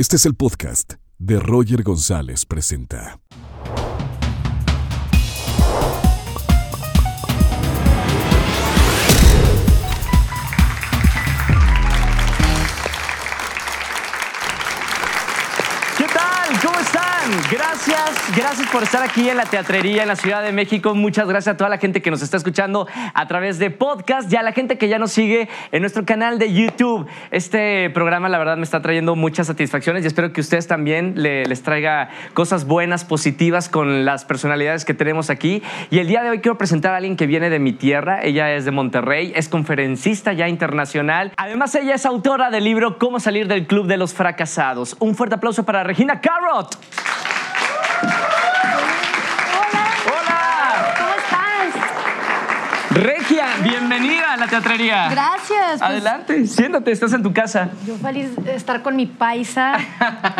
Este es el podcast de Roger González Presenta. Gracias, gracias por estar aquí en la Teatrería en la Ciudad de México. Muchas gracias a toda la gente que nos está escuchando a través de podcast y a la gente que ya nos sigue en nuestro canal de YouTube. Este programa, la verdad, me está trayendo muchas satisfacciones y espero que ustedes también le- les traiga cosas buenas, positivas con las personalidades que tenemos aquí. Y el día de hoy quiero presentar a alguien que viene de mi tierra. Ella es de Monterrey, es conferencista ya internacional. Además, ella es autora del libro Cómo salir del club de los fracasados. Un fuerte aplauso para Regina Carrot. Hola. ¿Cómo estás? Regia, bienvenida a la teatrería. Gracias. pues, Adelante, siéntate, estás en tu casa. Yo feliz de estar con mi paisa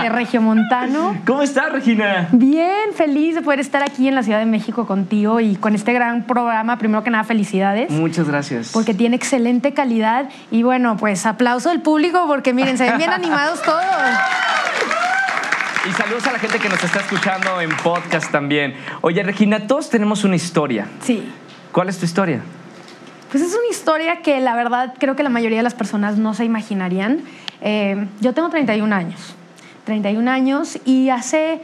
de Regiomontano. ¿Cómo estás, Regina? Bien, feliz de poder estar aquí en la Ciudad de México contigo y con este gran programa. Primero que nada, felicidades. Muchas gracias. Porque tiene excelente calidad. Y bueno, pues aplauso del público porque miren, se ven bien animados todos. Y saludos a la gente que nos está escuchando en podcast también. Oye, Regina, todos tenemos una historia. Sí. ¿Cuál es tu historia? Pues es una historia que la verdad creo que la mayoría de las personas no se imaginarían. Eh, yo tengo 31 años. 31 años y hace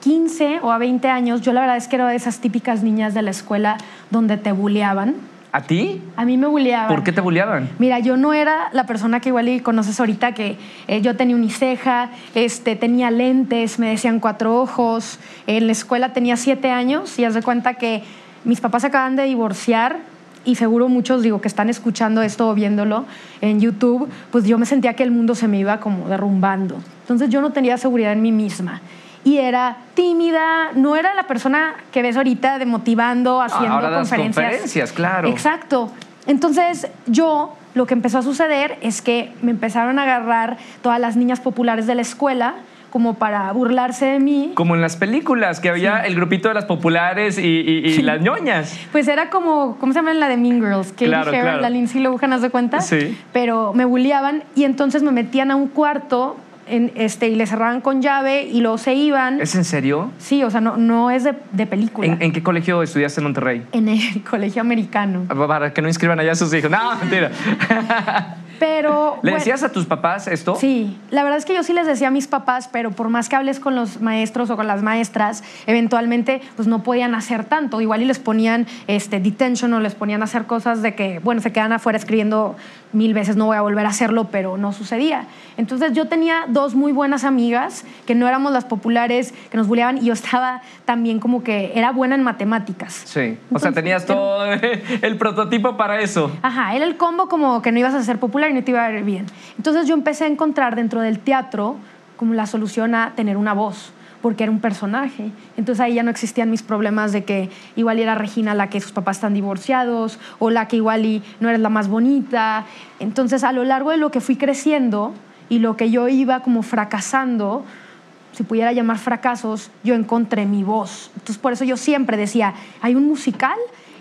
15 o a 20 años yo la verdad es que era de esas típicas niñas de la escuela donde te bulleaban. ¿A ti? A mí me bulleaban. ¿Por qué te bulleaban? Mira, yo no era la persona que igual y conoces ahorita, que eh, yo tenía uniceja, este, tenía lentes, me decían cuatro ojos. En la escuela tenía siete años y haz de cuenta que mis papás acaban de divorciar y seguro muchos, digo, que están escuchando esto o viéndolo en YouTube, pues yo me sentía que el mundo se me iba como derrumbando. Entonces yo no tenía seguridad en mí misma. Y era tímida, no era la persona que ves ahorita de motivando, haciendo ahora das conferencias. conferencias, claro. Exacto. Entonces, yo lo que empezó a suceder es que me empezaron a agarrar todas las niñas populares de la escuela como para burlarse de mí. Como en las películas, que había el grupito de las populares y, y- y las ñoñas. Pues era como, ¿cómo se llama la de Mean Girls? Katie Claro, claro. la Lindsay Lohan, ¿haz de cuenta? Sí. Pero me bulliaban y entonces me metían a un cuarto en, este, y le cerraban con llave y luego se iban. ¿Es en serio? Sí, o sea, no, no es de, de película. ¿En, en qué colegio estudiaste en Monterrey? en el colegio americano. Para que no inscriban allá a sus hijos. No, mentira. Pero... ¿Le bueno, decías a tus papás esto? Sí, la verdad es que yo sí les decía a mis papás, pero por más que hables con los maestros o con las maestras, eventualmente pues no podían hacer tanto. Igual y les ponían este, detention o les ponían a hacer cosas de que, bueno, se quedan afuera escribiendo mil veces, no voy a volver a hacerlo, pero no sucedía. Entonces yo tenía dos muy buenas amigas que no éramos las populares, que nos bulleaban y yo estaba también como que era buena en matemáticas. Sí. O sea, Entonces, tenías era- todo el prototipo para eso. Ajá, era el combo como que no ibas a ser popular y no te iba a ir bien. Entonces yo empecé a encontrar dentro del teatro como la solución a tener una voz, porque era un personaje. Entonces ahí ya no existían mis problemas de que igual era Regina la que sus papás están divorciados o la que igual y no eres la más bonita. Entonces a lo largo de lo que fui creciendo y lo que yo iba como fracasando, si pudiera llamar fracasos, yo encontré mi voz. Entonces, por eso yo siempre decía, hay un musical,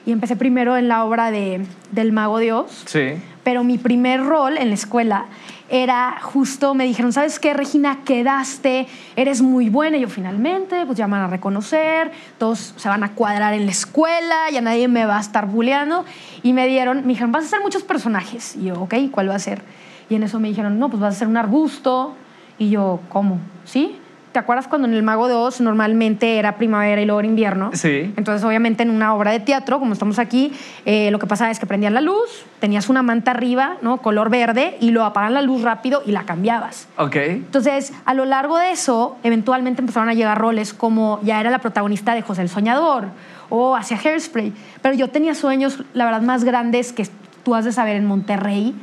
y empecé primero en la obra de, del Mago de Oz, Sí. pero mi primer rol en la escuela era justo, me dijeron, ¿sabes qué, Regina? Quedaste, eres muy buena. Y yo, finalmente, pues ya me van a reconocer, todos se van a cuadrar en la escuela, ya nadie me va a estar bulleando. Y me dieron, me dijeron, vas a hacer muchos personajes. Y yo, ok, ¿cuál va a ser? Y en eso me dijeron, no, pues vas a ser un arbusto. Y yo, ¿cómo? ¿Sí? ¿Te acuerdas cuando en El Mago de Oz normalmente era primavera y luego era invierno? Sí. Entonces, obviamente, en una obra de teatro, como estamos aquí, eh, lo que pasaba es que prendían la luz, tenías una manta arriba, ¿no? Color verde, y lo apagan la luz rápido y la cambiabas. Ok. Entonces, a lo largo de eso, eventualmente empezaron a llegar roles como ya era la protagonista de José el Soñador o hacia Hairspray. Pero yo tenía sueños, la verdad, más grandes que tú has de saber en Monterrey.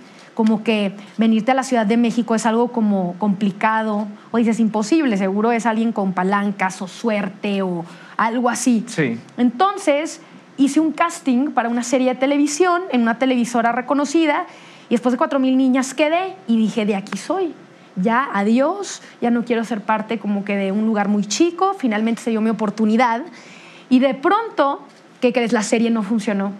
Como que venirte a la Ciudad de México es algo como complicado, o dices imposible, seguro es alguien con palancas o suerte o algo así. Sí. Entonces hice un casting para una serie de televisión en una televisora reconocida y después de cuatro mil niñas quedé y dije, de aquí soy. Ya, adiós, ya no quiero ser parte como que de un lugar muy chico, finalmente se dio mi oportunidad y de pronto, ¿qué crees? La serie no funcionó.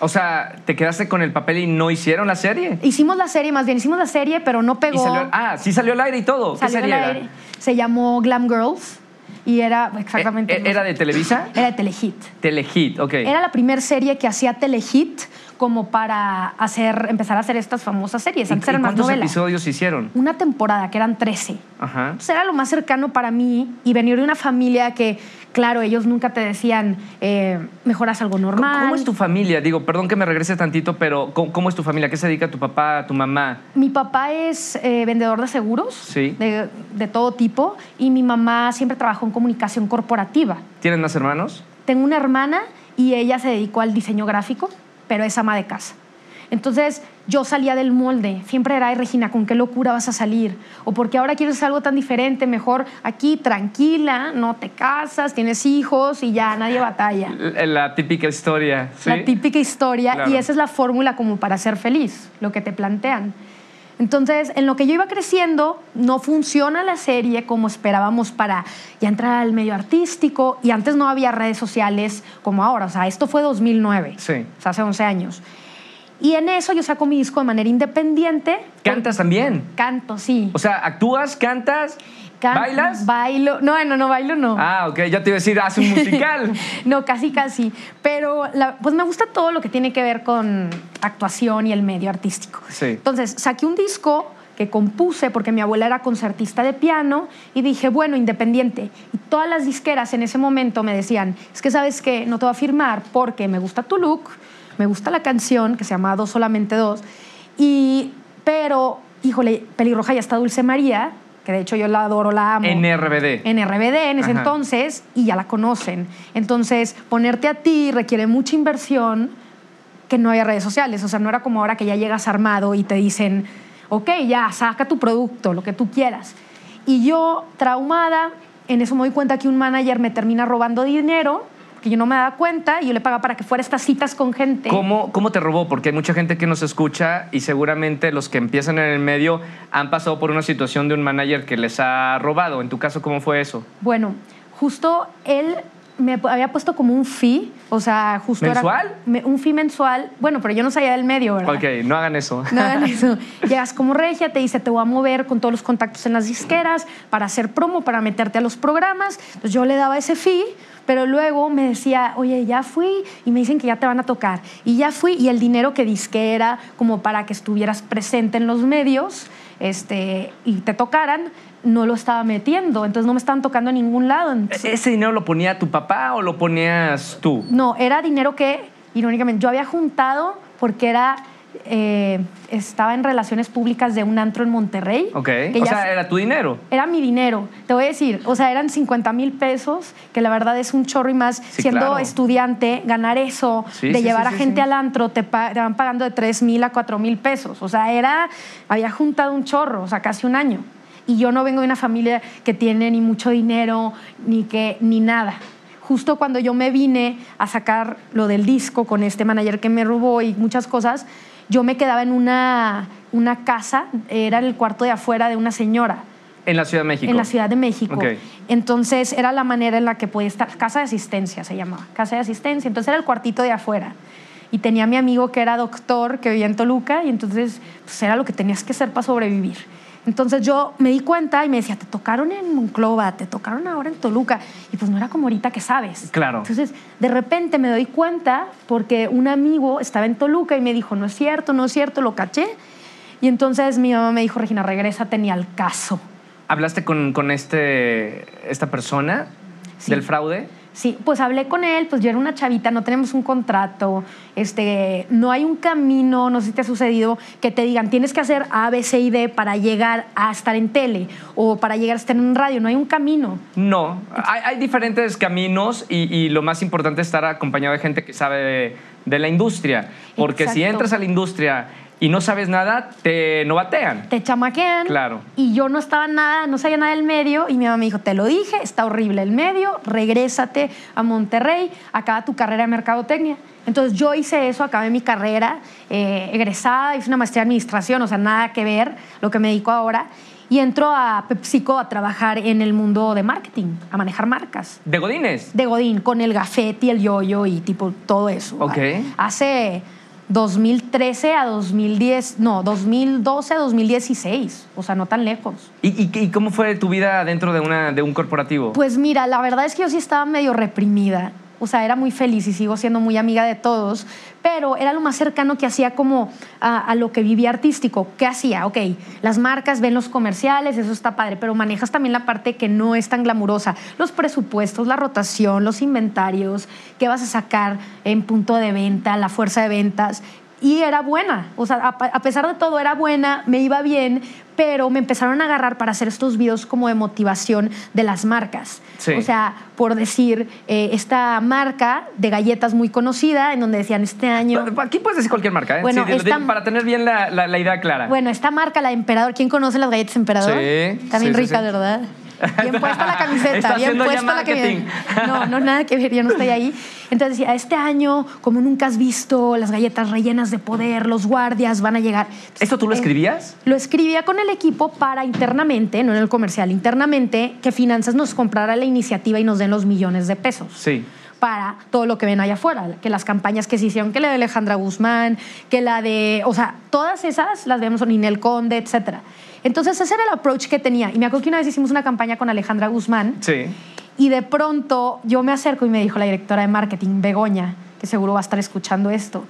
O sea, ¿te quedaste con el papel y no hicieron la serie? Hicimos la serie, más bien hicimos la serie, pero no pegó. salió- ah, sí salió al aire y todo. ¿Qué serie al era? aire. Se llamó Glam Girls y era exactamente. Eh, eh, ¿Era de Televisa? Era de Telehit. Telehit, ok. Era la primera serie que hacía Telehit como para hacer, empezar a hacer estas famosas series. ¿Y- Antes y eran más cuántos episodios hicieron? Una temporada, que eran 13. Ajá. Entonces era lo más cercano para mí y venir de una familia que, claro, ellos nunca te decían, eh, mejoras algo ¿Cómo, normal. cómo es tu familia? Digo, perdón que me regrese tantito, pero ¿cómo, cómo es tu familia? ¿Qué se dedica tu papá, tu mamá? Mi papá es eh, vendedor de seguros Sí. de, de todo tipo y mi mamá siempre trabajó en comunicación corporativa. ¿Tienen más hermanos? Tengo una hermana y ella se dedicó al diseño gráfico, pero es ama de casa. Entonces yo salía del molde, siempre era, "Ay, Regina, ¿con qué locura vas a salir? O porque ahora quieres algo tan diferente, mejor aquí tranquila, no te casas, tienes hijos y ya nadie batalla. La, la típica historia. ¿sí? La típica historia Claro. y esa es la fórmula como para ser feliz, lo que te plantean. Entonces, en lo que yo iba creciendo, no funciona la serie como esperábamos para ya entrar al medio artístico y antes no había redes sociales como ahora, o sea, esto fue 2009, Sí. o sea, hace 11 años. Y en eso yo saco mi disco de manera independiente. ¿Cantas también? Canto, sí. O sea, ¿actúas, cantas, Bailas? Bailo. No, no, no bailo, no. Ah, ok, ya te iba a decir, hace un musical. No, casi, casi. Pero la- pues me gusta todo lo que tiene que ver con actuación y el medio artístico. Sí. Entonces, saqué un disco que compuse porque mi abuela era concertista de piano y dije, bueno, independiente. Y todas las disqueras en ese momento me decían, es que sabes que no te voy a firmar porque me gusta tu look, me gusta la canción que se llama Dos solamente dos, y, pero, híjole, pelirroja ya está Dulce María, que de hecho yo la adoro, la amo en RBD. en RBD en ese Ajá. entonces y ya la conocen. Entonces, ponerte a ti requiere mucha inversión que no había redes sociales. O sea, no era como ahora que ya llegas armado y te dicen, ok, ya, saca tu producto, lo que tú quieras. Y yo, traumada, en eso me doy cuenta que un manager me termina robando dinero, que yo no me daba cuenta, y yo le pagaba para que fuera estas citas con gente. ¿Cómo, ¿Cómo te robó? Porque hay mucha gente que nos escucha y seguramente los que empiezan en el medio han pasado por una situación de un manager que les ha robado. En tu caso, ¿cómo fue eso? Bueno, justo él me había puesto como un fee, o sea, justo ¿Mensual? era un fee mensual. Bueno, pero yo no sabía del medio, ¿verdad? Ok, no hagan eso. No hagan eso. Llegas como regia, te dice, te voy a mover con todos los contactos en las disqueras para hacer promo, para meterte a los programas. Entonces yo le daba ese fee, pero luego me decía, oye, ya fui y me dicen que ya te van a tocar. Y ya fui y el dinero que disque era como para que estuvieras presente en los medios este, y te tocaran, no lo estaba metiendo. Entonces no me estaban tocando en ningún lado. Entonces, ¿Ese dinero lo ponía tu papá o lo ponías tú? no, era dinero que, irónicamente, yo había juntado porque era, eh, estaba en relaciones públicas de un antro en Monterrey. Ok. que O ya sea, era tu dinero. era mi dinero, te voy a decir, o sea, eran 50 mil pesos, que la verdad es un chorro y más, Sí, siendo claro. estudiante, ganar eso, Sí, de sí, llevar a gente al antro, te, pa- te van pagando de 3 mil a 4 mil pesos, o sea, era, había juntado un chorro, o sea, casi un año. Y yo no vengo de una familia que tiene ni mucho dinero, ni que, ni nada. Justo cuando yo me vine a sacar lo del disco con este manager que me robó y muchas cosas, yo me quedaba en una, una casa, era el cuarto de afuera de una señora En la Ciudad de México. en la Ciudad de México. Ok. Entonces era la manera en la que podía estar, casa de asistencia se llamaba, casa de asistencia. Entonces era el cuartito de afuera. Y tenía a mi amigo que era doctor, que vivía en Toluca, y entonces pues, era lo que tenías que hacer para sobrevivir. Entonces yo me di cuenta y me decía, te tocaron en Monclova, te tocaron ahora en Toluca. Y pues no era como ahorita que sabes. Claro. Entonces de repente me doy cuenta porque un amigo estaba en Toluca y me dijo, no es cierto, no es cierto, lo caché. Y entonces mi mamá me dijo, Regina, regrésate ni al caso. ¿Hablaste con, con este, esta persona Sí. del fraude? Sí, pues hablé con él, pues yo era una chavita, no tenemos un contrato, este, no hay un camino, no sé si te ha sucedido, que te digan, tienes que hacer A, B, C y D para llegar a estar en tele o para llegar a estar en radio, no hay un camino. No, hay, hay diferentes caminos y, y lo más importante es estar acompañado de gente que sabe de, de la industria. Porque si entras a la industria y no sabes nada, te novatean. Te chamaquean. Claro. Y yo no estaba nada, no sabía nada del medio y mi mamá me dijo, te lo dije, está horrible el medio, regrésate a Monterrey, acaba tu carrera de mercadotecnia. Entonces yo hice eso, acabé mi carrera, eh, egresada, hice una maestría en administración, o sea, nada que ver lo que me dedico ahora. y entro a PepsiCo a trabajar en el mundo de marketing, a manejar marcas. ¿De Godines? De Godín, con el gafete y el yoyo y tipo todo eso. Ok. Hace 2013 a 2010, no, 2012 a 2016, o sea, no tan lejos. ¿Y, y- y cómo fue tu vida dentro de, una, de un corporativo? Pues mira, la verdad es que yo sí estaba medio reprimida. O sea, era muy feliz y sigo siendo muy amiga de todos, pero era lo más cercano que hacía como a, lo que vivía artístico. ¿Qué hacía? Ok, las marcas ven los comerciales, eso está padre, pero manejas también la parte que no es tan glamurosa. Los presupuestos, la rotación, los inventarios, qué vas a sacar en punto de venta, la fuerza de ventas. Y era buena, o sea, a, a pesar de todo era buena, me iba bien, pero me empezaron a agarrar para hacer estos videos como de motivación de las marcas. Sí. O sea, por decir, eh, esta marca de galletas muy conocida, en donde decían este año... Aquí puedes decir cualquier marca, ¿eh? Bueno, Sí, esta- para tener bien la, la- la idea clara. Bueno, esta marca, la Emperador, ¿quién conoce las galletas Emperador? Sí, También sí, rica, sí. ¿verdad? Bien puesta la camiseta, Está bien puesta la camiseta. No, no, nada que ver, yo no estoy ahí. Entonces decía, este año, como nunca has visto, las galletas rellenas de poder, los guardias van a llegar. Entonces, ¿Esto tú lo eh, escribías? Lo escribía con el equipo para internamente, no en el comercial, internamente, que Finanzas nos comprara la iniciativa y nos den los millones de pesos Sí. para todo lo que ven allá afuera, que las campañas que se hicieron, que la de Alejandra Guzmán, que la de, o sea, todas esas las vemos en Ninel Conde, etcétera. Entonces ese era el approach que tenía. Y me acuerdo que una vez hicimos una campaña con Alejandra Guzmán Sí. y de pronto yo me acerco y me dijo la directora de marketing, Begoña, que seguro va a estar escuchando esto,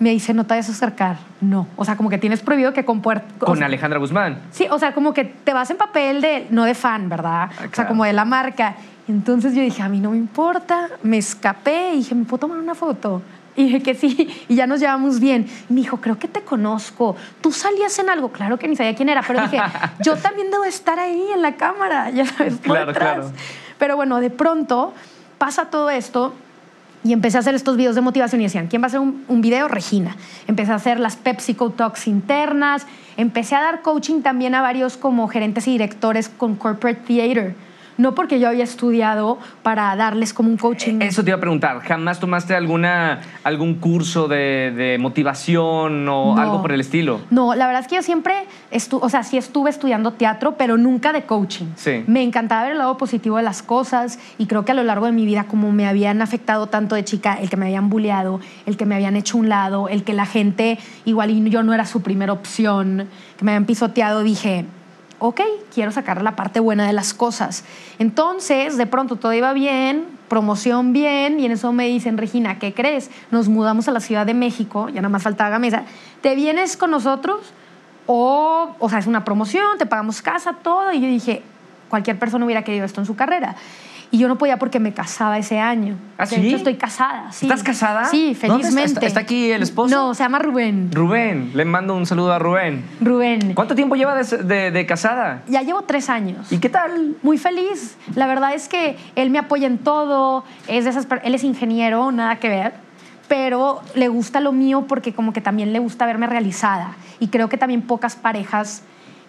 me dice, no te vayas a acercar. No. O sea, como que tienes prohibido que con puer- o Con sea, Alejandra Guzmán. Sí, o sea, como que te vas en papel de, no de fan, ¿verdad? O sea, Ah, como de la marca. Entonces yo dije, a mí no me importa, me escapé y dije, ¿me puedo tomar una foto? Y dije que sí, y ya nos llevamos bien. Me dijo, creo que te conozco. ¿Tú salías en algo? Claro que ni sabía quién era, pero dije, yo también debo estar ahí en la cámara, ya sabes, por Claro, detrás. claro. Pero bueno, de pronto pasa todo esto y empecé a hacer estos videos de motivación y decían, ¿quién va a hacer un, un video? Regina. Empecé a hacer las PepsiCo Talks internas, empecé a dar coaching también a varios como gerentes y directores con Corporate Theater. No porque yo había estudiado para darles como un coaching. Eso te iba a preguntar. ¿Jamás tomaste alguna, algún curso de, de motivación o No. algo por el estilo? No, la verdad es que yo siempre, estu o sea, sí estuve estudiando teatro, pero nunca de coaching. Sí. Me encantaba ver el lado positivo de las cosas y creo que a lo largo de mi vida, como me habían afectado tanto de chica, el que me habían bulleado, el que me habían hecho un lado, el que la gente, igual y yo no era su primera opción, que me habían pisoteado, dije, ok, quiero sacar la parte buena de las cosas. Entonces, de pronto todo iba bien, promoción bien, y en eso me dicen, Regina, ¿qué crees? Nos mudamos a la Ciudad de México, ya nada más faltaba Gamesa, ¿te vienes con nosotros? O, o sea, es una promoción, te pagamos casa, todo. Y yo dije, cualquier persona hubiera querido esto en su carrera. Y yo no podía porque me casaba ese año. ¿Ah, De sí? hecho, estoy casada. sí. ¿Estás casada? Sí, felizmente. ¿Está- está aquí el esposo? No, se llama Rubén. Rubén, le mando un saludo a Rubén. Rubén. ¿Cuánto tiempo lleva de, de- de casada? Ya llevo tres años. ¿Y qué tal? Muy feliz. La verdad es que él me apoya en todo. Es de esas, él es ingeniero, nada que ver. Pero le gusta lo mío porque como que también le gusta verme realizada. Y creo que también pocas parejas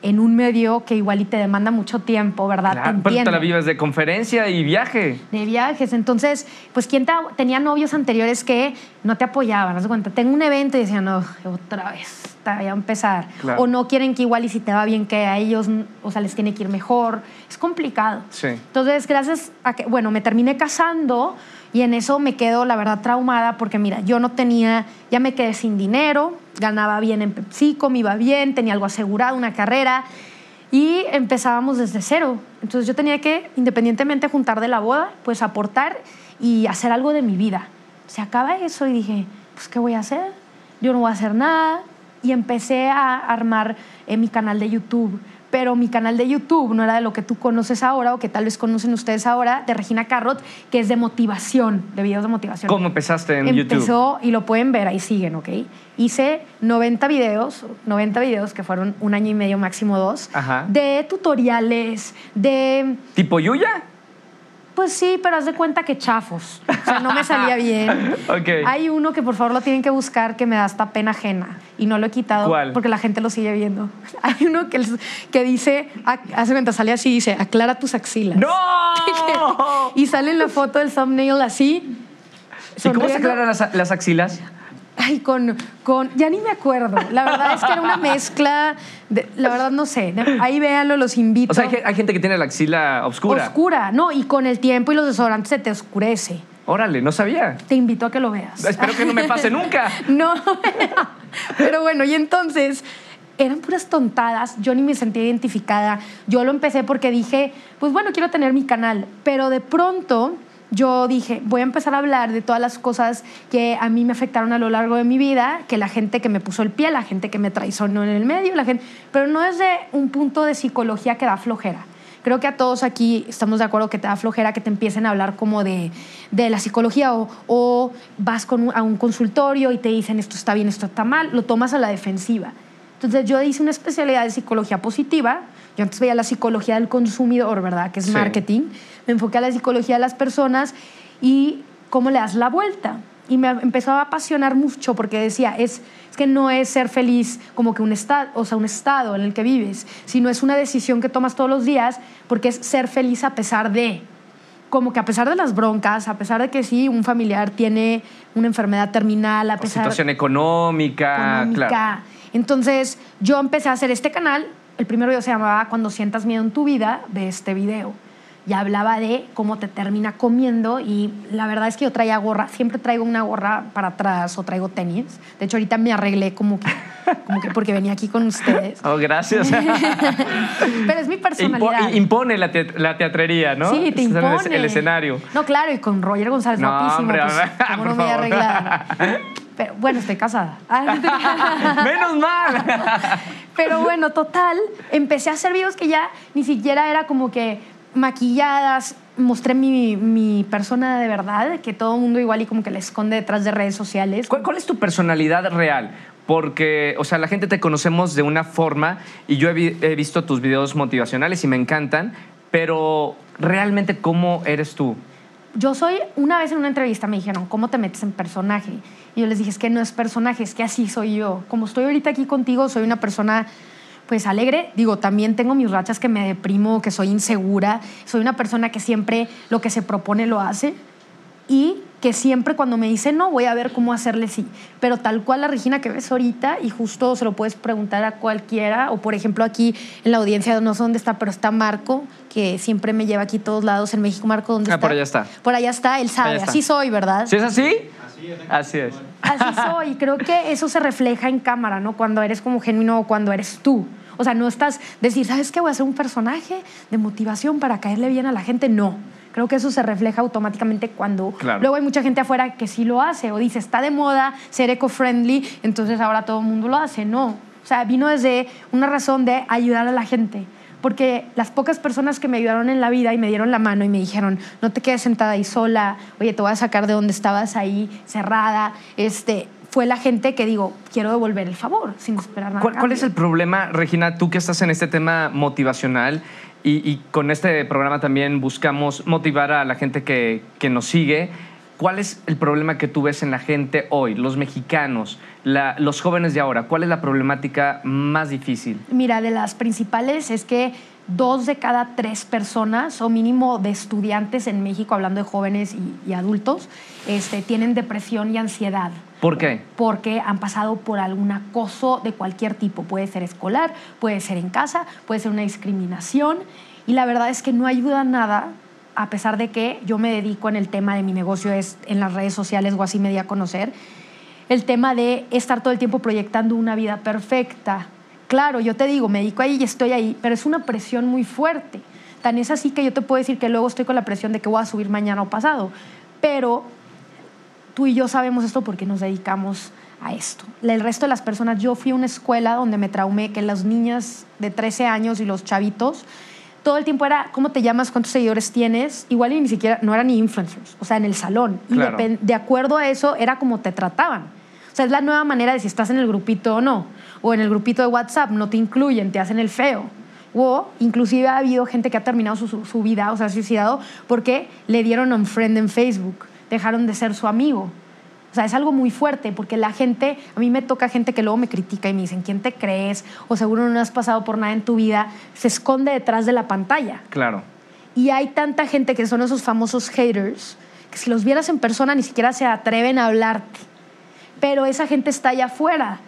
en un medio que igual y te demanda mucho tiempo, ¿verdad? Claro, te pero te la vives de conferencia y viaje. de viajes. Entonces, pues, ¿quién te- tenía novios anteriores que no te apoyaban? Haz cuenta, tengo un evento y decían, no, otra vez, está ya a empezar. Claro. O no quieren que igual y si te va bien, que a ellos, o sea, les tiene que ir mejor. Es complicado. Sí. Entonces, gracias a que, bueno, me terminé casando y en eso me quedo, la verdad, traumada porque, mira, yo no tenía, ya me quedé sin dinero, ganaba bien en PepsiCo, me iba bien, tenía algo asegurado, una carrera y empezábamos desde cero. Entonces, yo tenía que, independientemente juntar de la boda, pues aportar y hacer algo de mi vida. Se acaba eso y dije, pues, ¿qué voy a hacer? Yo no voy a hacer nada. Y empecé a armar eh, mi canal de YouTube pero mi canal de YouTube no era de lo que tú conoces ahora o que tal vez conocen ustedes ahora, de Regina Carrot, que es de motivación, de videos de motivación. ¿Cómo empezaste en YouTube? Empezó, y lo pueden ver, ahí siguen, ¿ok? Hice 90 videos, 90 videos que fueron un año y medio, máximo dos, Ajá. de tutoriales, de... ¿Tipo Yuya? Pues sí, pero haz de cuenta que chafos. O sea, no me salía bien. Ok. Hay uno que por favor lo tienen que buscar que me da hasta pena ajena y no lo he quitado ¿Cuál? porque la gente lo sigue viendo. Hay uno que, que dice, hace cuenta, sale así, dice, aclara tus axilas. ¡No! y sale en la foto del thumbnail así. ¿Y cómo se aclaran las, las axilas? Ay, con, con, ya ni me acuerdo. La verdad es que era una mezcla, de- la verdad no sé. Ahí véanlo, los invito. O sea, hay gente que tiene la axila oscura. Oscura, no, y con el tiempo y los desodorantes se te oscurece. Órale, no sabía. Te invito a que lo veas. Espero que no me pase nunca. No, pero bueno, y entonces eran puras tontadas, yo ni me sentía identificada. Yo lo empecé porque dije, pues bueno, quiero tener mi canal, pero de pronto yo dije, voy a empezar a hablar de todas las cosas que a mí me afectaron a lo largo de mi vida, que la gente que me puso el pie, la gente que me traicionó en el medio, la gente, pero no es de un punto de psicología que da flojera. Creo que a todos aquí estamos de acuerdo que te da flojera que te empiecen a hablar como de, de la psicología o, o vas con un- a un consultorio y te dicen esto está bien, esto está mal, lo tomas a la defensiva. Entonces yo hice una especialidad de psicología positiva. Yo antes veía la psicología del consumidor, ¿verdad? Que es Sí. marketing. Me enfoqué a la psicología de las personas y cómo le das la vuelta. Y me empezó a apasionar mucho porque decía, es, es que no es ser feliz como que un estado, o sea, un estado en el que vives, sino es una decisión que tomas todos los días porque es ser feliz a pesar de como que a pesar de las broncas, a pesar de que sí, un familiar tiene una enfermedad terminal, a O pesar situación económica, económica. claro. Entonces, yo empecé a hacer este canal. El primero video se llamaba Cuando sientas miedo en tu vida, de este video. Y hablaba de cómo te termina comiendo. Y la verdad es que yo traía gorra, siempre traigo una gorra para atrás o traigo tenis. De hecho, ahorita me arreglé como que, como que porque venía aquí con ustedes. Oh, gracias. Pero es mi Impo- personalidad. impone la, te- la teatrería, ¿no? Sí, te impone. El, escenario. No, claro, y con Roger González, No, guapísimo. hombre, pues, ¿cómo no me voy a arreglar? Pero bueno, estoy casada. Menos mal. Pero bueno, total, empecé a hacer videos que ya ni siquiera era como que maquilladas, mostré mi, mi persona de verdad, que todo el mundo igual y como que la esconde detrás de redes sociales. ¿Cuál, cuál es tu personalidad real? Porque, o sea, la gente te conocemos de una forma y yo he, vi- he visto tus videos motivacionales y me encantan, pero realmente, ¿cómo eres tú? Yo soy, una vez en una entrevista me dijeron, ¿cómo te metes en personaje? Y yo les dije, es que no es personaje, es que así soy yo. Como estoy ahorita aquí contigo, soy una persona pues alegre. Digo, también tengo mis rachas que me deprimo, que soy insegura. Soy una persona que siempre lo que se propone lo hace. Y que siempre cuando me dice no, voy a ver cómo hacerle sí. Pero tal cual la Regina que ves ahorita, y justo se lo puedes preguntar a cualquiera, o por ejemplo aquí en la audiencia, no sé dónde está, pero está Marco, que siempre me lleva aquí a todos lados en México. Marco, ¿dónde Ah, está? por allá está. Por allá está, él sabe, está. así soy, ¿verdad? ¿Sí es así? Así es. Así soy. Y creo que eso se refleja en cámara, ¿no? Cuando eres como genuino o cuando eres tú. O sea, no estás decir, ¿sabes qué? Voy a hacer un personaje de motivación para caerle bien a la gente. No. Creo que eso se refleja automáticamente cuando Claro. luego hay mucha gente afuera que sí lo hace o dice, está de moda ser eco-friendly, entonces ahora todo el mundo lo hace. No. O sea, vino desde una razón de ayudar a la gente. Porque las pocas personas que me ayudaron en la vida y me dieron la mano y me dijeron, no te quedes sentada ahí sola, oye, te voy a sacar de donde estabas ahí cerrada, este, fue la gente que digo, quiero devolver el favor sin esperar nada. ¿Cuál, cuál es el problema, Regina, tú que estás en este tema motivacional y, y con este programa también buscamos motivar a la gente que, que nos sigue? ¿Cuál es el problema que tú ves en la gente hoy, los mexicanos, la- los jóvenes de ahora? ¿Cuál es la problemática más difícil? Mira, de las principales es que dos de cada tres personas, o mínimo de estudiantes en México, hablando de jóvenes y, y adultos, este, tienen depresión y ansiedad. ¿Por qué? porque han pasado por algún acoso de cualquier tipo. Puede ser escolar, puede ser en casa, puede ser una discriminación. Y la verdad es que no ayuda nada, a pesar de que yo me dedico en el tema de mi negocio, es en las redes sociales o así me di a conocer, el tema de estar todo el tiempo proyectando una vida perfecta. Claro, yo te digo, me dedico ahí y estoy ahí, pero es una presión muy fuerte. Tan es así que yo te puedo decir que luego estoy con la presión de que voy a subir mañana o pasado. Pero tú y yo sabemos esto porque nos dedicamos a esto. El resto de las personas, yo fui a una escuela donde me traumé que las niñas de 13 años y los chavitos, todo el tiempo era, ¿cómo te llamas? ¿Cuántos seguidores tienes? Igual y ni siquiera, no eran ni influencers, o sea, en el salón. Y depen- de acuerdo a eso, era como te trataban. O sea, es la nueva manera de si estás en el grupito o no. O en el grupito de WhatsApp, no te incluyen, te hacen el feo. O inclusive ha habido gente que ha terminado su, su- su vida, o sea, suicidado, porque le dieron un friend en Facebook, dejaron de ser su amigo. O sea, es algo muy fuerte porque la gente, a mí me toca gente que luego me critica y me dicen, ¿quién te crees? O seguro no has pasado por nada en tu vida. Se esconde detrás de la pantalla. Claro. Y hay tanta gente que son esos famosos haters que si los vieras en persona ni siquiera se atreven a hablarte. pero esa gente está allá afuera.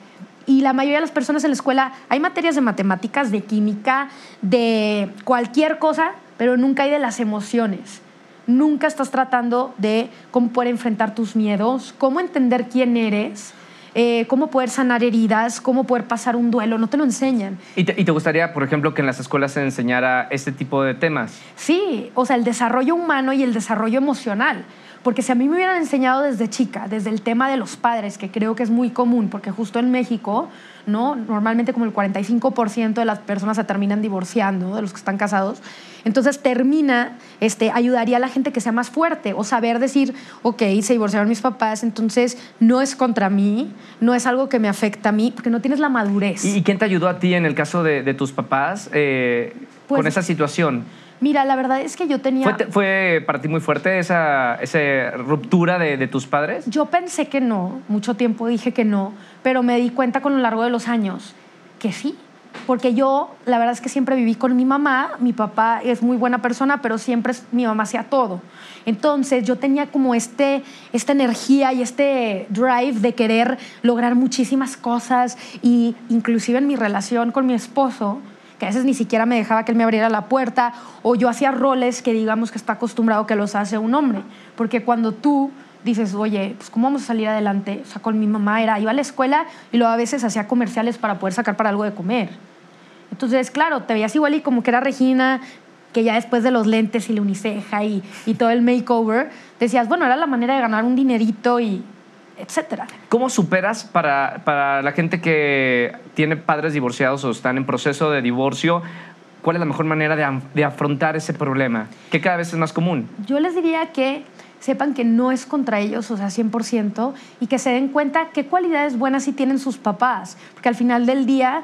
Y la mayoría de las personas en la escuela, hay materias de matemáticas, de química, de cualquier cosa, pero nunca hay de las emociones. Nunca estás tratando de cómo poder enfrentar tus miedos, cómo entender quién eres, eh, cómo poder sanar heridas, cómo poder pasar un duelo. No te lo enseñan. ¿Y te, ¿Y te, gustaría, por ejemplo, que en las escuelas se enseñara este tipo de temas? Sí, o sea, el desarrollo humano y el desarrollo emocional. Porque si a mí me hubieran enseñado desde chica, desde el tema de los padres, que creo que es muy común, porque justo en México, ¿no? Normalmente como el 45% de las personas se terminan divorciando, de los que están casados. Entonces termina, este, ayudaría a la gente que sea más fuerte o saber decir, ok, se divorciaron mis papás, entonces no es contra mí, no es algo que me afecta a mí, porque no tienes la madurez. ¿Y, quién te ayudó a ti en el caso de, de tus papás eh, pues, con esa situación? Mira, la verdad es que yo tenía... ¿Fue, fue para ti muy fuerte esa, esa ruptura de, de, tus padres? Yo pensé que no, mucho tiempo dije que no, pero me di cuenta con lo largo de los años que sí. Porque yo, la verdad es que siempre viví con mi mamá, mi papá es muy buena persona, pero siempre mi mamá hacía todo. Entonces yo tenía como este, esta energía y este drive de querer lograr muchísimas cosas y inclusive en mi relación con mi esposo, que a veces ni siquiera me dejaba que él me abriera la puerta, o yo hacía roles que digamos que está acostumbrado que los hace un hombre, porque cuando tú dices, oye, pues ¿cómo vamos a salir adelante? O sea, con mi mamá era, iba a la escuela y luego a veces hacía comerciales para poder sacar para algo de comer. Entonces, claro, te veías igual y como que era Regina, que ya después de los lentes y la uniceja y, y todo el makeover, decías, bueno, era la manera de ganar un dinerito y, etcétera. ¿Cómo superas para, para la gente que tiene padres divorciados o están en proceso de divorcio? ¿Cuál es la mejor manera de, de, afrontar ese problema? Que cada vez es más común. Yo les diría que sepan que no es contra ellos, o sea, 100%, y que se den cuenta qué cualidades buenas sí tienen sus papás. Porque al final del día,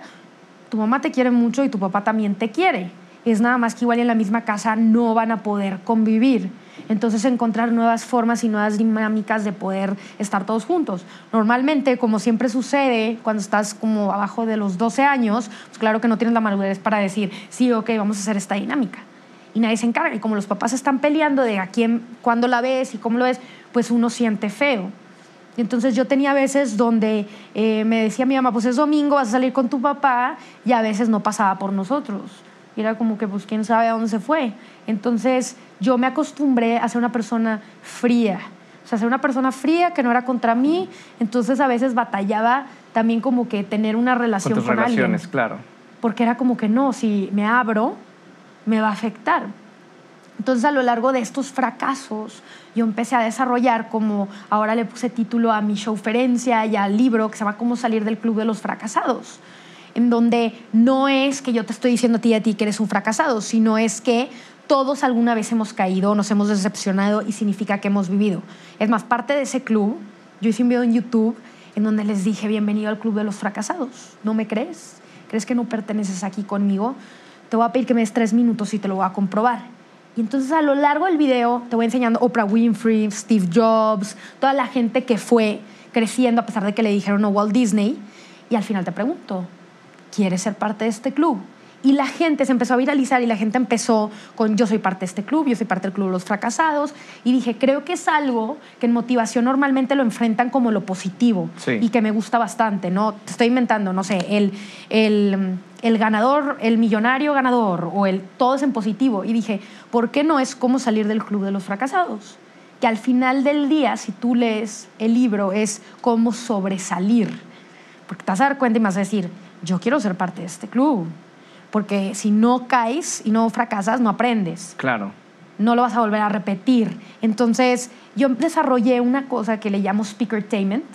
tu mamá te quiere mucho y tu papá también te quiere. Es nada más que igual en la misma casa no van a poder convivir. Entonces encontrar nuevas formas y nuevas dinámicas de poder estar todos juntos. Normalmente, como siempre sucede cuando estás como abajo de los 12 años, pues claro que no tienes la madurez para decir, sí, ok, vamos a hacer esta dinámica. Y nadie se encarga. Y como los papás están peleando de a quién, cuándo la ves y cómo lo ves, pues uno siente feo. Y entonces yo tenía veces donde eh, me decía mi mamá, pues es domingo, vas a salir con tu papá, y a veces no pasaba por nosotros. Y era como que, pues, quién sabe a dónde se fue. Entonces, yo me acostumbré a ser una persona fría. O sea, ser una persona fría que no era contra mí. Entonces, a veces batallaba también como que tener una relación con, tus relaciones, claro. Porque era como que no, si me abro, me va a afectar. Entonces, a lo largo de estos fracasos, yo empecé a desarrollar como, ahora le puse título a mi showferencia y al libro que se llama Cómo salir del club de los fracasados en donde no es que yo te estoy diciendo a ti y a ti que eres un fracasado, sino es que todos alguna vez hemos caído, nos hemos decepcionado y significa que hemos vivido. Es más, parte de ese club, yo hice un video en YouTube en donde les dije, bienvenido al club de los fracasados. ¿No me crees? ¿Crees que no perteneces aquí conmigo? Te voy a pedir que me des tres minutos y te lo voy a comprobar. Y entonces a lo largo del video te voy enseñando Oprah Winfrey, Steve Jobs, toda la gente que fue creciendo a pesar de que le dijeron a Walt Disney. Y al final te pregunto, ¿quieres ser parte de este club? Y la gente se empezó a viralizar y la gente empezó con yo soy parte de este club, yo soy parte del club de los fracasados. Y dije, creo que es algo que en motivación normalmente lo enfrentan como lo positivo y que me gusta bastante, ¿no? Te estoy inventando, no sé, el, el, el, ganador, el millonario ganador o el todo es en positivo. Y dije, ¿por qué no es cómo salir del club de los fracasados? Que al final del día, si tú lees el libro, es cómo sobresalir. Porque te vas a dar cuenta y me vas a decir, yo quiero ser parte de este club. Porque si no caes y no fracasas, no aprendes. Claro. No lo vas a volver a repetir. Entonces, yo desarrollé una cosa que le llamo speakertainment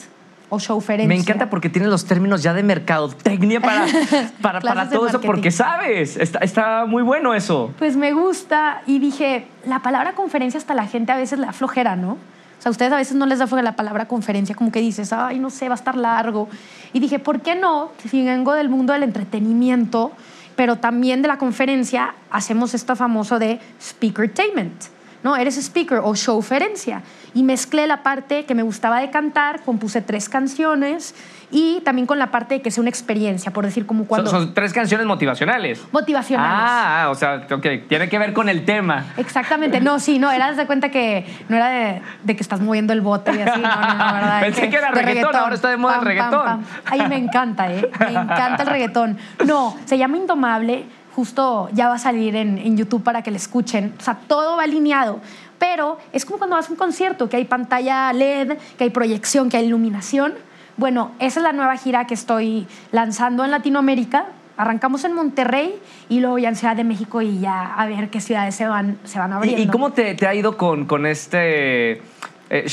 o showferencia. Me encanta porque tienes los términos ya de mercadotecnia para, para, para todo eso, porque sabes, está, está, muy bueno eso. Pues me gusta y dije, la palabra conferencia hasta la gente a veces la flojera, ¿no? A ustedes a veces no les da la palabra conferencia, como que dices, ay, no sé, va a estar largo. Y dije, ¿por qué no? Si vengo del mundo del entretenimiento, pero también de la conferencia, hacemos esto famoso de speakertainment. no, eres speaker o showferencia. Y mezclé la parte que me gustaba de cantar, compuse tres canciones y también con la parte de que sea una experiencia, por decir como cuando... Son, son tres canciones motivacionales. Motivacionales. Ah, ah, o sea, tiene que ver con el tema. Exactamente, no, sí, no, era de cuenta que no era de, de que estás moviendo el bote y así, no, no, no, ¿verdad? Pensé que era reggaetón, ahora está de moda el reggaetón. Ay, me encanta, ¿eh? Me encanta el reggaetón. No, se llama Indomable, justo ya va a salir en, en YouTube para que le escuchen, o sea, todo va alineado. Pero es como cuando vas a un concierto, que hay pantalla LED, que hay proyección, que hay iluminación. Bueno, esa es la nueva gira que estoy lanzando en Latinoamérica. Arrancamos en Monterrey y luego ya en Ciudad de México y ya a ver qué ciudades se van, se van ¿Y, abriendo. y cómo te, te ha ido con, con este eh?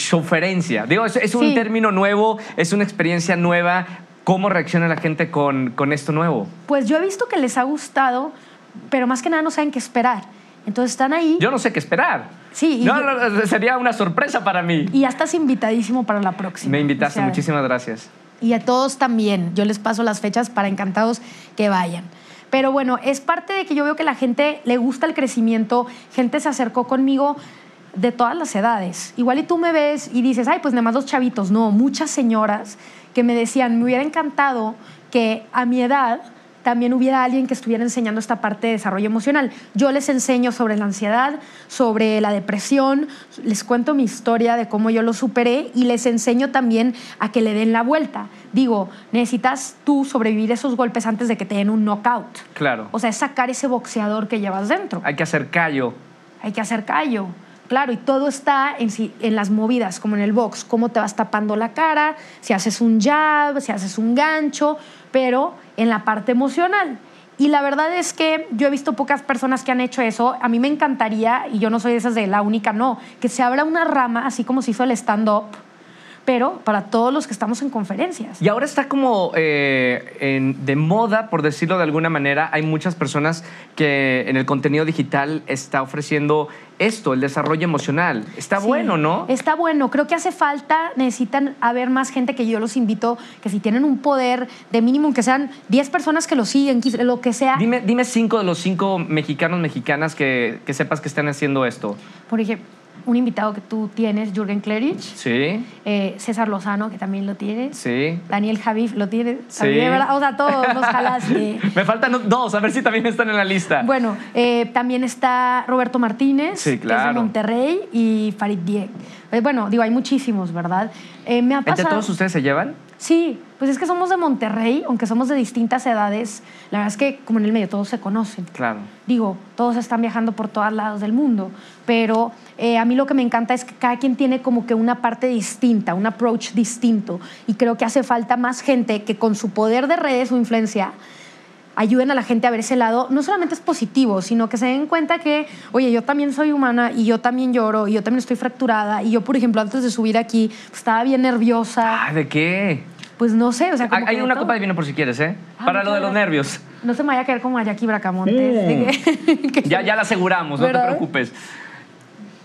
Digo, es, es un Sí. término nuevo, es una experiencia nueva. ¿Cómo reacciona la gente con, con esto nuevo? Pues yo he visto que les ha gustado, pero más que nada no saben qué esperar. Entonces están ahí Yo no sé qué esperar. Sí, y No, yo- no, no, sería una sorpresa para mí. y ya estás invitadísimo para la próxima. Me invitaste, O sea, muchísimas gracias. Y a todos también. Yo les paso las fechas para encantados que vayan. Pero bueno, es parte de que yo veo que la gente le gusta el crecimiento, gente se acercó conmigo de todas las edades. Igual y tú me ves y dices, ay, pues nada más los chavitos. No, muchas señoras que me decían, me hubiera encantado que a mi edad también hubiera alguien que estuviera enseñando esta parte de desarrollo emocional. Yo les enseño sobre la ansiedad, sobre la depresión, les cuento mi historia de cómo yo lo superé y les enseño también a que le den la vuelta. Digo, necesitas tú sobrevivir esos golpes antes de que te den un knockout. Claro. O sea, es sacar ese boxeador que llevas dentro. Hay que hacer callo. Hay que hacer callo. Claro, y todo está en, sí- en las movidas, como en el box, cómo te vas tapando la cara, si haces un jab, si haces un gancho, pero en la parte emocional. Y la verdad es que yo he visto pocas personas que han hecho eso. A mí me encantaría, y yo no soy de esas de la única, no, que se abra una rama, así como se hizo el stand-up, pero para todos los que estamos en conferencias. Y ahora está como eh, en- de moda, por decirlo de alguna manera. Hay muchas personas que en el contenido digital está ofreciendo esto, el desarrollo emocional. Está Sí, bueno, ¿no? Está bueno. Creo que hace falta, necesitan haber más gente que yo los invito, que si tienen un poder de mínimo, que sean 10 personas que lo siguen, lo que sea. Dime, dime cinco de los cinco mexicanos, mexicanas que, que sepas que están haciendo esto. Por ejemplo, un invitado que tú tienes, Jürgen Klerich, Sí, eh, César Lozano, que también lo tienes, sí. Daniel Javif lo tiene, Sí. también, ¿verdad? O sea, todos los jalaste. Me faltan dos, a ver si también están en la lista. Bueno, eh, también está Roberto Martínez, Sí, que es de claro. Monterrey, y Farid Diek. Eh, bueno, digo, hay muchísimos, ¿verdad? Eh, me ha ¿Entre pasado... todos ustedes se llevan? Sí, pues es que somos de Monterrey, aunque somos de distintas edades, la verdad es que como en el medio todos se conocen. Claro. Digo, todos están viajando por todos lados del mundo, pero eh, a mí lo que me encanta es que cada quien tiene como que una parte distinta, un approach distinto, y creo que hace falta más gente que con su poder de redes o influencia ayuden a la gente a ver ese lado, no solamente es positivo, sino que se den cuenta que, oye, yo también soy humana y yo también lloro y yo también estoy fracturada y yo, por ejemplo, antes de subir aquí pues, estaba bien nerviosa, Ah, ¿De qué? pues no sé, o sea, como Hay que hay de una todo. copa de vino por si quieres, ¿eh? Ah, Para lo de los nervios. No se me vaya a caer como a Jackie Bracamontes. de que- que- Ya, ya la aseguramos, no te preocupes.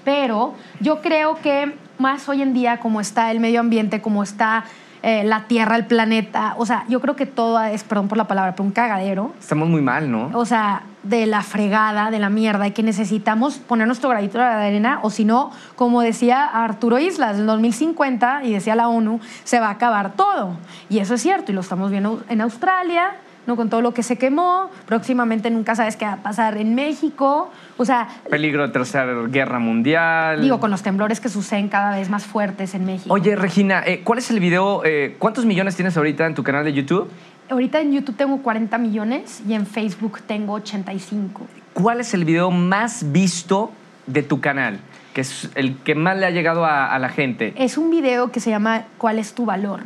Pero yo creo que más hoy en día, como está el medio ambiente, como está eh, la Tierra, el planeta, o sea, yo creo que todo es, perdón por la palabra, pero un cagadero. Estamos muy mal, ¿no? O sea, de la fregada, de la mierda, y que necesitamos poner nuestro granito de arena, o si no, como decía Arturo Islas, en 2050, y decía la ONU, se va a acabar todo. Y eso es cierto, y lo estamos viendo en Australia, ¿no? con todo lo que se quemó, próximamente nunca sabes qué va a pasar en México, o sea, Peligro de tercera guerra mundial. digo, con los temblores que suceden cada vez más fuertes en México. Oye, Regina, eh, ¿cuál es el video? eh, ¿Cuántos millones tienes ahorita en tu canal de YouTube? Ahorita en YouTube tengo 40 millones y en Facebook tengo 85. ¿Cuál es el video más visto de tu canal? Que es el que más le ha llegado a, a la gente. Es un video que se llama ¿Cuál es tu valor?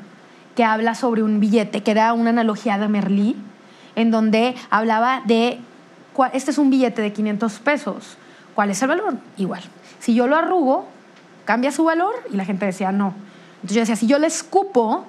que habla sobre un billete, que era una analogía de Merlí, en donde hablaba de, este es un billete de 500 pesos, ¿cuál es el valor? Igual. Si yo lo arrugo, cambia su valor y la gente decía no. Entonces yo decía, si yo le escupo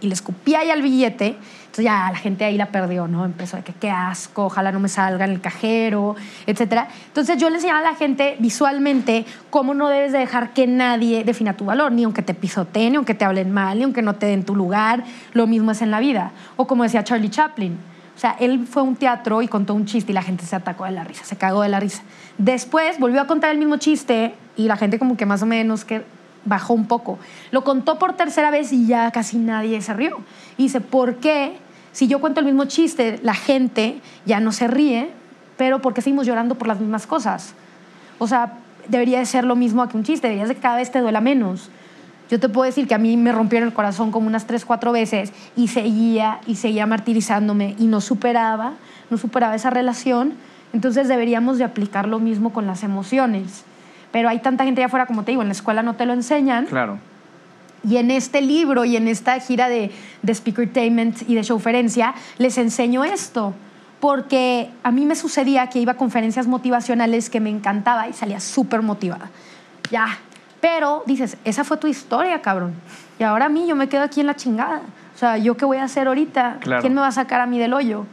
y le escupía ahí al billete, entonces ya la gente ahí la perdió, ¿no? Empezó de que qué asco, ojalá no me salga en el cajero, etcétera. Entonces yo le enseñaba a la gente visualmente cómo no debes de dejar que nadie defina tu valor, ni aunque te pisoteen, ni aunque te hablen mal, ni aunque no te den tu lugar, lo mismo es en la vida. O como decía Charlie Chaplin, o sea, él fue a un teatro y contó un chiste y la gente se atacó de la risa, se cagó de la risa. Después volvió a contar el mismo chiste y la gente como que más o menos que bajó un poco. Lo contó por tercera vez y ya casi nadie se rió. Y dice, ¿por qué? Si yo cuento el mismo chiste, la gente ya no se ríe, pero ¿por qué seguimos llorando por las mismas cosas? O sea, debería de ser lo mismo que un chiste, debería de que cada vez te duela menos. Yo te puedo decir que a mí me rompieron el corazón como unas tres, cuatro veces y seguía y seguía martirizándome y no superaba, no superaba esa relación. Entonces deberíamos de aplicar lo mismo con las emociones. Pero hay tanta gente allá afuera, como te digo, en la escuela no te lo enseñan. Claro. Y en este libro y en esta gira de, de Speakertainment y de showferencia, les enseño esto. Porque a mí me sucedía que iba a conferencias motivacionales que me encantaba y salía súper motivada. Ya, pero dices, esa fue tu historia, cabrón. Y ahora a mí yo me quedo aquí en la chingada. O sea, ¿yo qué voy a hacer ahorita? Claro. ¿Quién me va a sacar a mí del hoyo?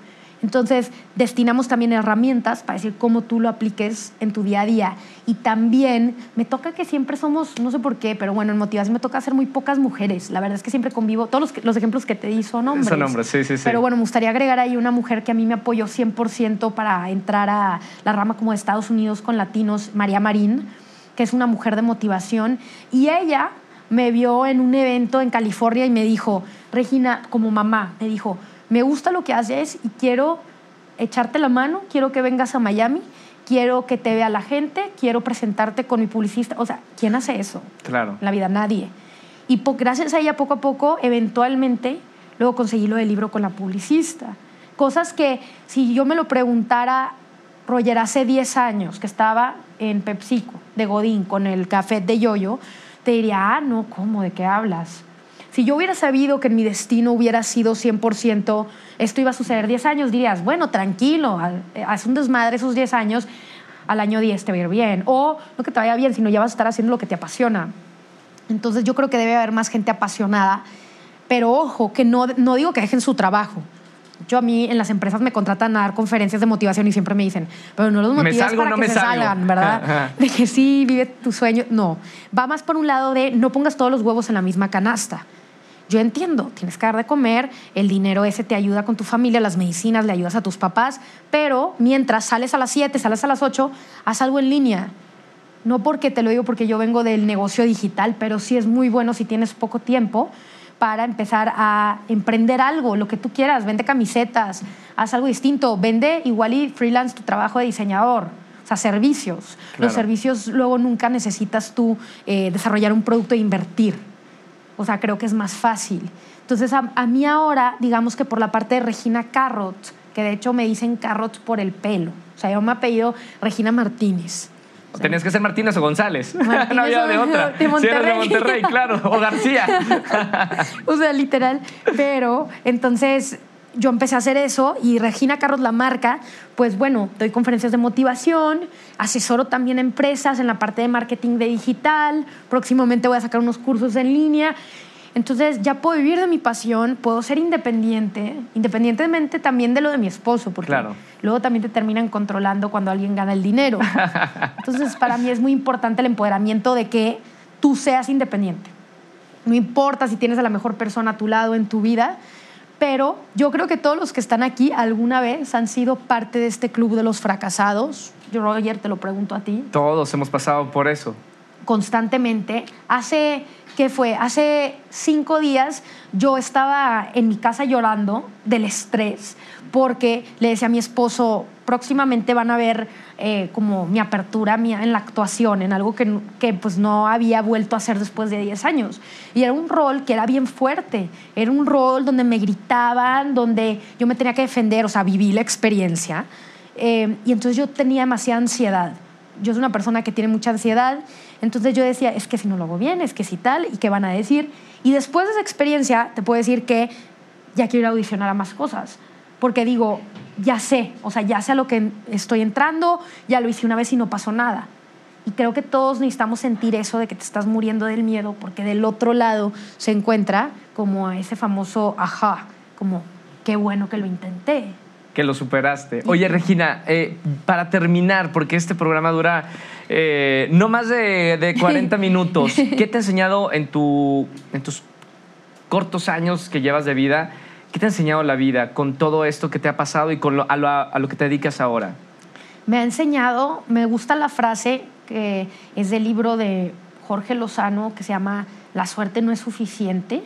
Entonces, destinamos también herramientas para decir cómo tú lo apliques en tu día a día. Y también me toca que siempre somos, no sé por qué, pero bueno, en motivación me toca ser muy pocas mujeres. La verdad es que siempre convivo, todos los, los ejemplos que te di son hombres. Son hombres, sí, sí, sí. Pero bueno, me gustaría agregar ahí una mujer que a mí me apoyó 100% para entrar a la rama como de Estados Unidos con latinos, María Marín, que es una mujer de motivación. Y ella me vio en un evento en California y me dijo, Regina, como mamá, me dijo, me gusta lo que haces y quiero echarte la mano, quiero que vengas a Miami, quiero que te vea la gente, quiero presentarte con mi publicista. O sea, ¿quién hace eso? Claro. En la vida, nadie. Y gracias a ella, poco a poco, eventualmente, luego conseguí lo del libro con la publicista. Cosas que si yo me lo preguntara, Roger, hace 10 años que estaba en PepsiCo de Godín con el café de Yoyo, te diría, ah, no, ¿cómo? ¿De qué hablas? Si yo hubiera sabido que mi destino hubiera sido 100%, esto iba a suceder 10 años, dirías, bueno, tranquilo, haz- haz un desmadre esos 10 años, al año 10 te va a ir bien. O no que te vaya bien, sino ya vas a estar haciendo lo que te apasiona. Entonces yo creo que debe haber más gente apasionada, pero ojo, que no, no digo que dejen su trabajo. Yo a mí en las empresas me contratan a dar conferencias de motivación y siempre me dicen, pero no los motivas salgo, para no que se salgo". salgan, ¿verdad? Ajá. De que sí, vive tu sueño. No, va más por un lado de no pongas todos los huevos en la misma canasta. Yo entiendo, tienes que dar de comer, el dinero ese te ayuda con tu familia, las medicinas, le ayudas a tus papás, pero mientras sales a las 7, sales a las 8, haz algo en línea. No porque te lo digo porque yo vengo del negocio digital, pero sí es muy bueno si tienes poco tiempo para empezar a emprender algo, lo que tú quieras, vende camisetas, haz algo distinto, vende igual y freelance tu trabajo de diseñador, o sea, servicios. Claro. Los servicios luego nunca necesitas tú eh, desarrollar un producto e invertir. O sea, creo que es más fácil. Entonces, a, a mí ahora, digamos que por la parte de Regina Carrot, que de hecho me dicen Carrot por el pelo. O sea, yo me apellido Regina Martínez. Tenías que ser Martínez o González. Martínez no había de otra. de Si eres de Monterrey. Monterrey, claro. O García. o sea, literal. Pero entonces yo empecé a hacer eso y Regina Carros, la marca, pues bueno, doy conferencias de motivación, asesoro también empresas en la parte de marketing de digital, próximamente voy a sacar unos cursos en línea. Entonces ya puedo vivir de mi pasión, puedo ser independiente, independientemente también de lo de mi esposo, porque Claro. luego también te terminan controlando cuando alguien gana el dinero. Entonces para mí es muy importante el empoderamiento de que tú seas independiente. No importa si tienes a la mejor persona a tu lado en tu vida, pero yo creo que todos los que están aquí alguna vez han sido parte de este club de los fracasados. Yo, Roger, te lo pregunto a ti Todos hemos pasado por eso. constantemente. Hace, ¿qué fue? Hace cinco días yo estaba en mi casa llorando del estrés porque le decía a mi esposo, próximamente van a ver eh, como mi apertura mía en la actuación, en algo que, que pues no había vuelto a hacer después de 10 años. Y era un rol que era bien fuerte, era un rol donde me gritaban, donde yo me tenía que defender, o sea, viví la experiencia. Eh, y entonces yo tenía demasiada ansiedad. Yo soy una persona que tiene mucha ansiedad, entonces yo decía, es que si no lo hago bien, es que si tal, y qué van a decir. Y después de esa experiencia, te puedo decir que ya quiero ir a audicionar a más cosas, porque digo, ya sé, o sea, ya sé a lo que estoy entrando, ya lo hice una vez y no pasó nada. Y creo que todos necesitamos sentir eso de que te estás muriendo del miedo, porque del otro lado se encuentra como ese famoso ajá, como qué bueno que lo intenté. Que lo superaste. Oye, Regina, eh, para terminar, porque este programa dura eh, no más de, de 40 minutos, ¿qué te ha enseñado en, tu, en tus cortos años que llevas de vida ¿qué te ha enseñado la vida con todo esto que te ha pasado y con lo, a, lo, a lo que te dedicas ahora? Me ha enseñado, me gusta la frase que es del libro de Jorge Lozano que se llama La suerte no es suficiente,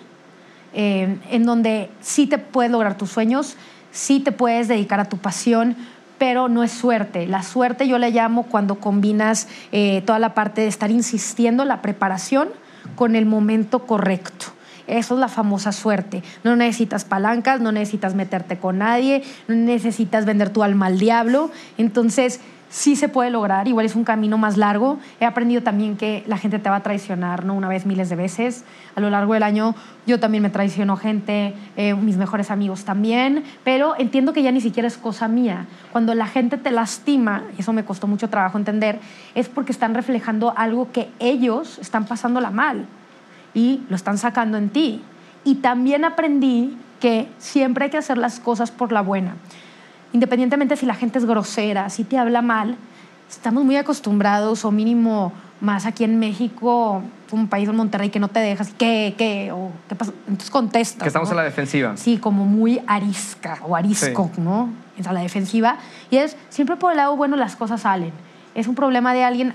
eh, en donde sí te puedes lograr tus sueños, sí te puedes dedicar a tu pasión, pero no es suerte. La suerte yo le llamo cuando combinas eh, toda la parte de estar insistiendo, la preparación, con el momento correcto. Eso es la famosa suerte. No necesitas palancas, no necesitas meterte con nadie, no necesitas vender tu alma al diablo. Entonces, sí se puede lograr, igual es un camino más largo. He aprendido también que la gente te va a traicionar, ¿no? Una vez, miles de veces. A lo largo del año yo también me traiciono gente, eh, mis mejores amigos también, pero entiendo que ya ni siquiera es cosa mía. Cuando la gente te lastima, eso me costó mucho trabajo entender, es porque están reflejando algo que ellos están pasándola mal y lo están sacando en ti. Y también aprendí que siempre hay que hacer las cosas por la buena. Independientemente si la gente es grosera, si te habla mal, estamos muy acostumbrados, o mínimo más aquí en México, un país en Monterrey que no te dejas, ¿qué, qué? O, ¿qué pasa? Entonces contestas. Que estamos ¿no? en la defensiva. Sí, como muy arisca o arisco, Sí. ¿no? Es a la defensiva. Y es, siempre por el lado bueno las cosas salen. Es un problema de alguien.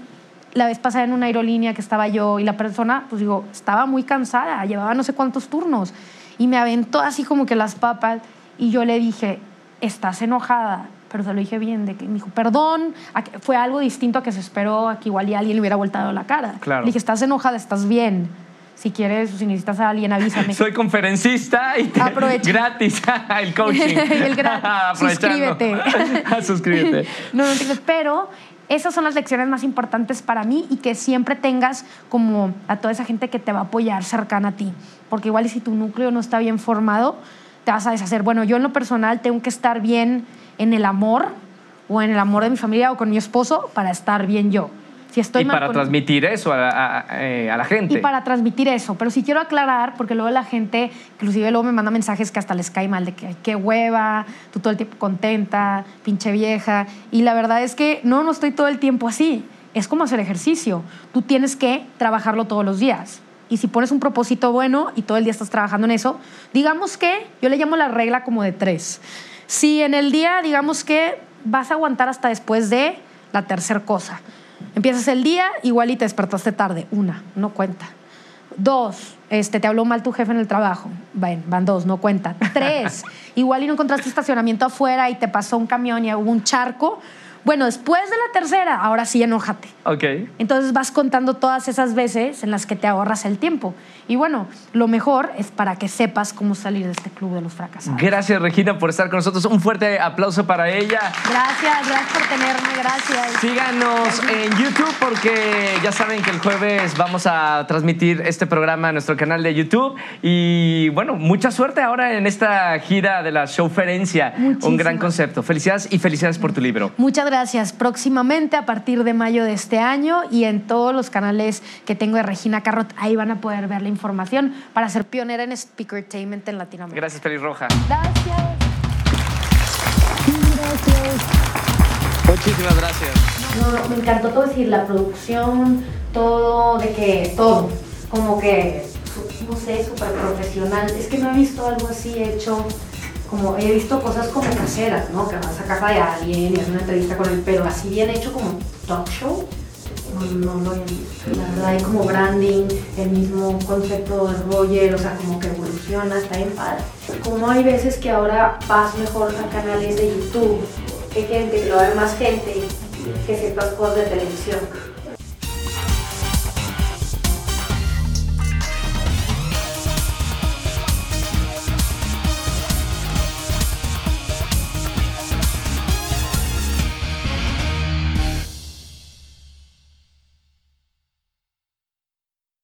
La vez pasada en una aerolínea que estaba yo y la persona, pues digo, estaba muy cansada, llevaba no sé cuántos turnos. Y me aventó así como que las papas y yo le dije, estás enojada. Pero se lo dije bien, de que me dijo, perdón, fue algo distinto a que se esperó, a que igual y alguien le hubiera voltado la cara. Claro. Le dije, estás enojada, estás bien. Si quieres, o si necesitas a alguien, avísame. Soy conferencista y te- Aprovecha. gratis el coaching. El gratis. Suscríbete. Suscríbete. No, no. Pero esas son las lecciones más importantes para mí y que siempre tengas como a toda esa gente que te va a apoyar cercana a ti. Porque igual si tu núcleo no está bien formado, te vas a deshacer. Bueno, yo en lo personal tengo que estar bien en el amor o en el amor de mi familia o con mi esposo para estar bien yo. Si estoy y mal para con- transmitir eso a, a- a- eh, a la gente. y para transmitir eso. Pero sí quiero aclarar, porque luego la gente, inclusive luego me manda mensajes que hasta les cae mal, de que "Ay, qué hueva, tú todo el tiempo contenta, pinche vieja. Y la verdad es que no, no estoy todo el tiempo así. Es como hacer ejercicio. Tú tienes que trabajarlo todos los días. Y si pones un propósito bueno y todo el día estás trabajando en eso, digamos que yo le llamo la regla como de tres. Si en el día, digamos que vas a aguantar hasta después de la tercera cosa. Empiezas el día, igual y te despertaste tarde. Una, no cuenta. Dos, este, te habló mal tu jefe en el trabajo. Van, van dos, no cuenta. Tres, igual y no encontraste estacionamiento afuera y te pasó un camión y hubo un charco. Bueno, después de la tercera, ahora sí enójate. Ok. Entonces vas contando todas esas veces en las que te ahorras el tiempo. Y bueno, lo mejor es para que sepas cómo salir de este club de los fracasados. Gracias, Regina, por estar con nosotros. Un fuerte aplauso para ella. Gracias, gracias por tenerme, gracias. Síganos en YouTube porque ya saben que el jueves vamos a transmitir este programa en nuestro canal de YouTube. Y bueno, mucha suerte ahora en esta gira de la showferencia. Un gran concepto. Felicidades y felicidades por tu libro. Muchas gracias. Próximamente, a partir de mayo de este año y en todos los canales que tengo de Regina Carrot, ahí van a poder ver la información para ser pionera en Speakertainment en Latinoamérica. Gracias, Pelirroja. Gracias. Muchísimas gracias. No, me encantó todo decir, la producción, todo, de que todo, como que, no sé, súper profesional. Es que no he visto algo así hecho, como he visto cosas como caseras, ¿no? Que vas a casa de alguien y haces una entrevista con él, pero así bien hecho como talk show. No, no lo he visto. La verdad, hay como branding, el mismo concepto de Roger, o sea, como que evoluciona, está en paz. Como hay veces que ahora vas mejor a canales de YouTube, que gente, que lo ve más gente, que ciertas cosas de televisión.